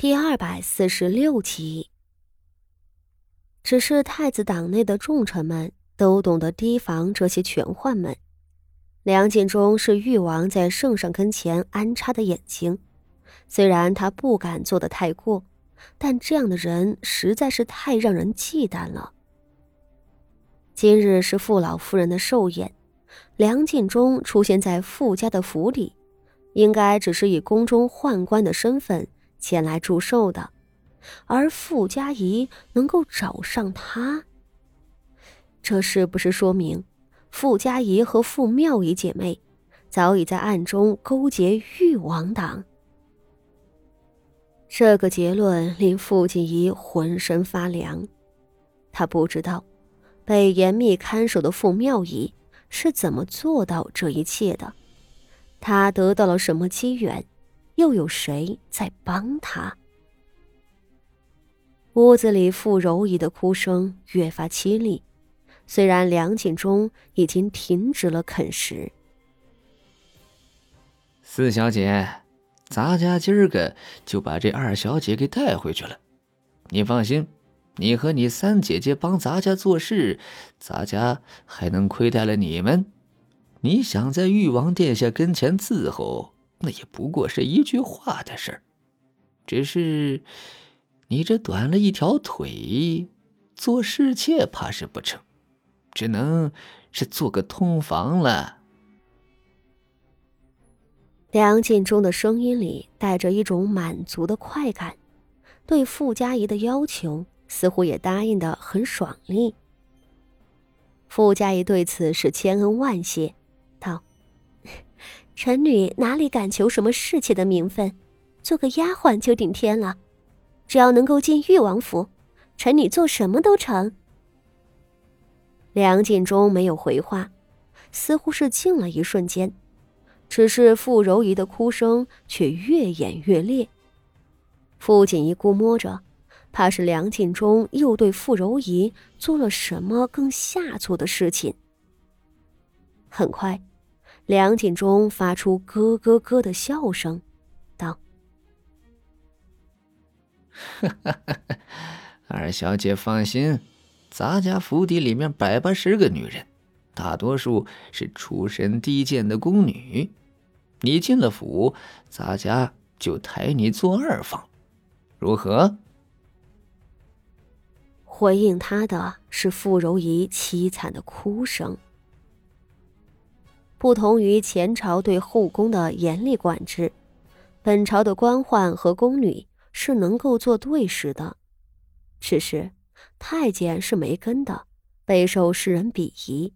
第二百四十六集。只是太子党内的重臣们都懂得提防这些权宦们。梁敬忠是誉王在圣上跟前安插的眼睛，虽然他不敢做的太过，但这样的人实在是太让人忌惮了。今日是傅老夫人的寿宴，梁敬忠出现在傅家的府里，应该只是以宫中宦官的身份。前来祝寿的，而傅家仪能够找上他，这是不是说明傅家仪和傅妙仪姐妹早已在暗中勾结誉王党？这个结论令傅锦仪浑身发凉。他不知道被严密看守的傅妙仪是怎么做到这一切的，他得到了什么机缘？又有谁在帮他？屋子里傅柔仪的哭声越发凄厉，虽然梁景忠已经停止了啃食。四小姐，咱家今儿个就把这二小姐给带回去了。你放心，你和你三姐姐帮咱家做事，咱家还能亏待了你们？你想在誉王殿下跟前伺候？那也不过是一句话的事儿，只是你这短了一条腿，做侍妾怕是不成，只能是做个通房了。梁敬忠的声音里带着一种满足的快感，对傅家仪的要求似乎也答应的很爽利。傅家仪对此是千恩万谢，臣女哪里敢求什么侍妾的名分，做个丫鬟就顶天了。只要能够进誉王府，臣女做什么都成。梁敬忠没有回话，似乎是静了一瞬间，只是傅柔仪的哭声却越演越烈。傅锦衣估摸着，怕是梁敬忠又对傅柔仪做了什么更下作的事情。很快。梁锦忠发出咯咯咯的笑声，道：“二小姐放心，咱家府邸里面百八十个女人，大多数是出身低贱的宫女。你进了府，咱家就抬你做二房，如何？”回应他的是傅柔仪凄惨的哭声。不同于前朝对后宫的严厉管制，本朝的官宦和宫女是能够做对食的。只是太监是没根的，备受世人鄙夷。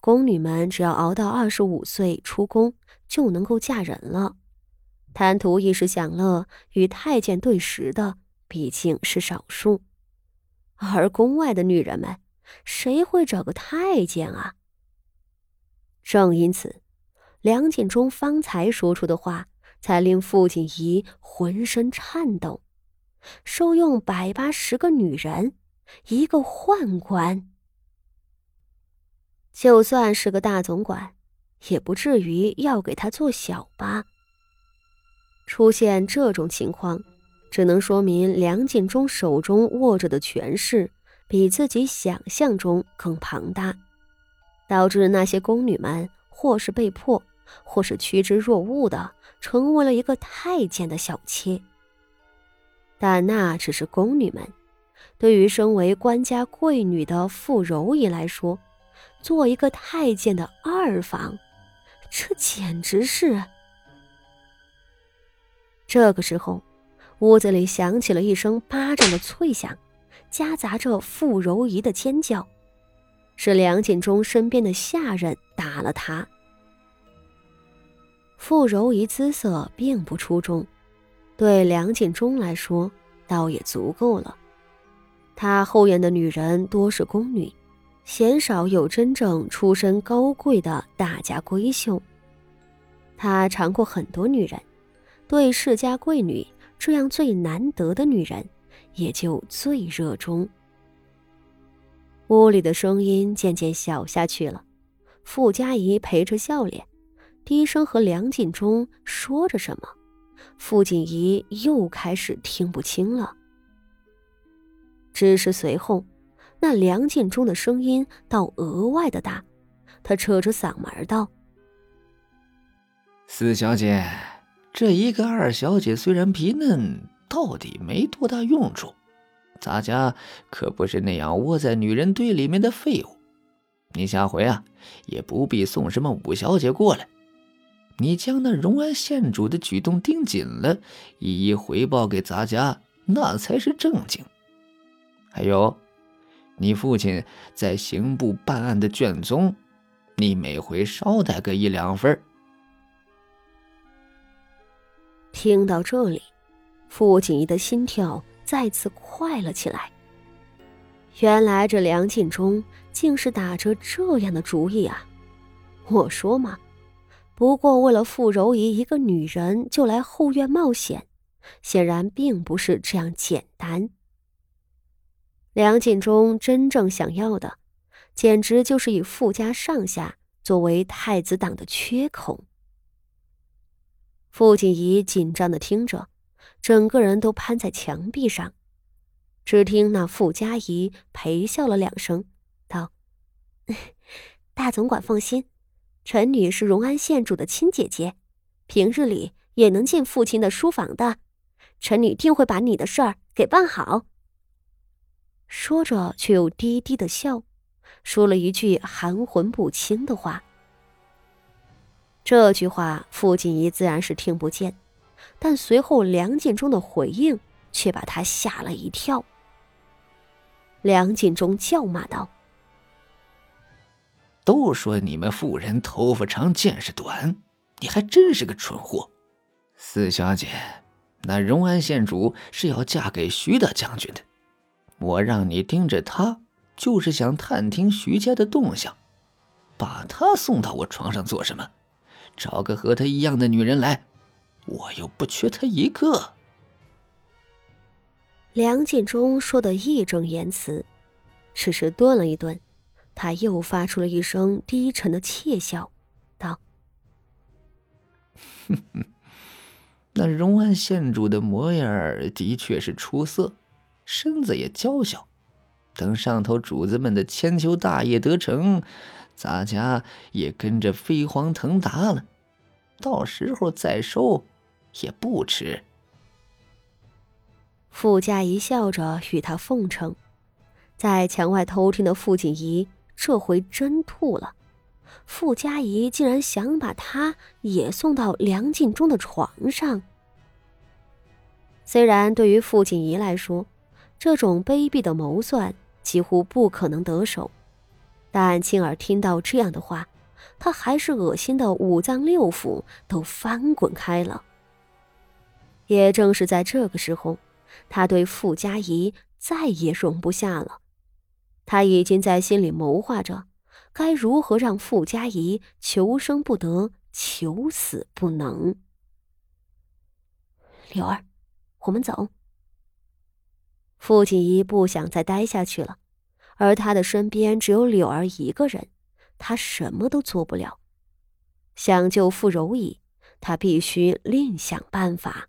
宫女们只要熬到二十五岁出宫，就能够嫁人了。贪图一时享乐与太监对食的，毕竟是少数。而宫外的女人们，谁会找个太监啊？正因此，梁锦忠方才说出的话，才令傅锦仪浑身颤抖。收用百八十个女人，一个宦官，就算是个大总管，也不至于要给他做小吧？出现这种情况，只能说明梁锦忠手中握着的权势，比自己想象中更庞大。导致那些宫女们，或是被迫，或是趋之若鹜的，成为了一个太监的小妾。但那只是宫女们，对于身为官家贵女的傅柔仪来说，做一个太监的二房，这简直是……这个时候，屋子里响起了一声巴掌的脆响，夹杂着傅柔仪的尖叫。是梁锦忠身边的下人打了他。傅柔仪姿色并不出众，对梁锦忠来说倒也足够了。他后院的女人多是宫女，鲜少有真正出身高贵的大家闺秀。他尝过很多女人，对世家贵女这样最难得的女人，也就最热衷。屋里的声音渐渐小下去了，傅家仪陪着笑脸，低声和梁敬忠说着什么，傅锦仪又开始听不清了。只是随后，那梁建中的声音倒额外的大，他扯着嗓门道：“四小姐，这一个二小姐虽然皮嫩，到底没多大用处。咱家可不是那样窝在女人堆里面的废物。你下回啊，也不必送什么五小姐过来。你将那荣安县主的举动盯紧了，一一回报给咱家，那才是正经。”还有，你父亲在刑部办案的卷宗，你每回捎带个一两份。听到这里，傅锦仪的心跳再次快了起来。原来这梁晋忠竟是打着这样的主意啊！我说嘛，不过为了傅柔仪一个女人就来后院冒险，显然并不是这样简单。梁晋忠真正想要的，简直就是以傅家上下作为太子党的缺口。傅锦仪紧张的听着，整个人都攀在墙壁上。只听那傅家怡陪笑了两声，道：“ 大总管放心，臣女是荣安县主的亲姐姐，平日里也能进父亲的书房的，臣女定会把你的事儿给办好。”说着，却又低低的笑，说了一句含混不清的话。这句话，傅锦怡自然是听不见，但随后梁建忠的回应却把他吓了一跳。梁建忠叫骂道：“都说你们妇人头发长见识短，你还真是个蠢货！四小姐，那荣安县主是要嫁给徐大将军的。”我让你盯着他，就是想探听徐家的动向。把他送到我床上做什么？找个和他一样的女人来，我又不缺他一个。梁建忠说的义正言辞，只是顿了一顿，他又发出了一声低沉的窃笑，道：“哼哼，那荣安县主的模样的确是出色。”身子也娇小，等上头主子们的千秋大业得成，咱家也跟着飞黄腾达了，到时候再收也不迟。傅家仪笑着与他奉承，在墙外偷听的傅锦仪这回真吐了。傅家仪竟然想把他也送到梁晋忠的床上，虽然对于傅锦仪来说，这种卑鄙的谋算几乎不可能得手，但青儿听到这样的话，他还是恶心的五脏六腑都翻滚开了。也正是在这个时候，他对傅家仪再也容不下了，他已经在心里谋划着该如何让傅家仪求生不得，求死不能。柳儿，我们走。傅锦仪不想再待下去了，而他的身边只有柳儿一个人，他什么都做不了。想救傅柔仪，他必须另想办法。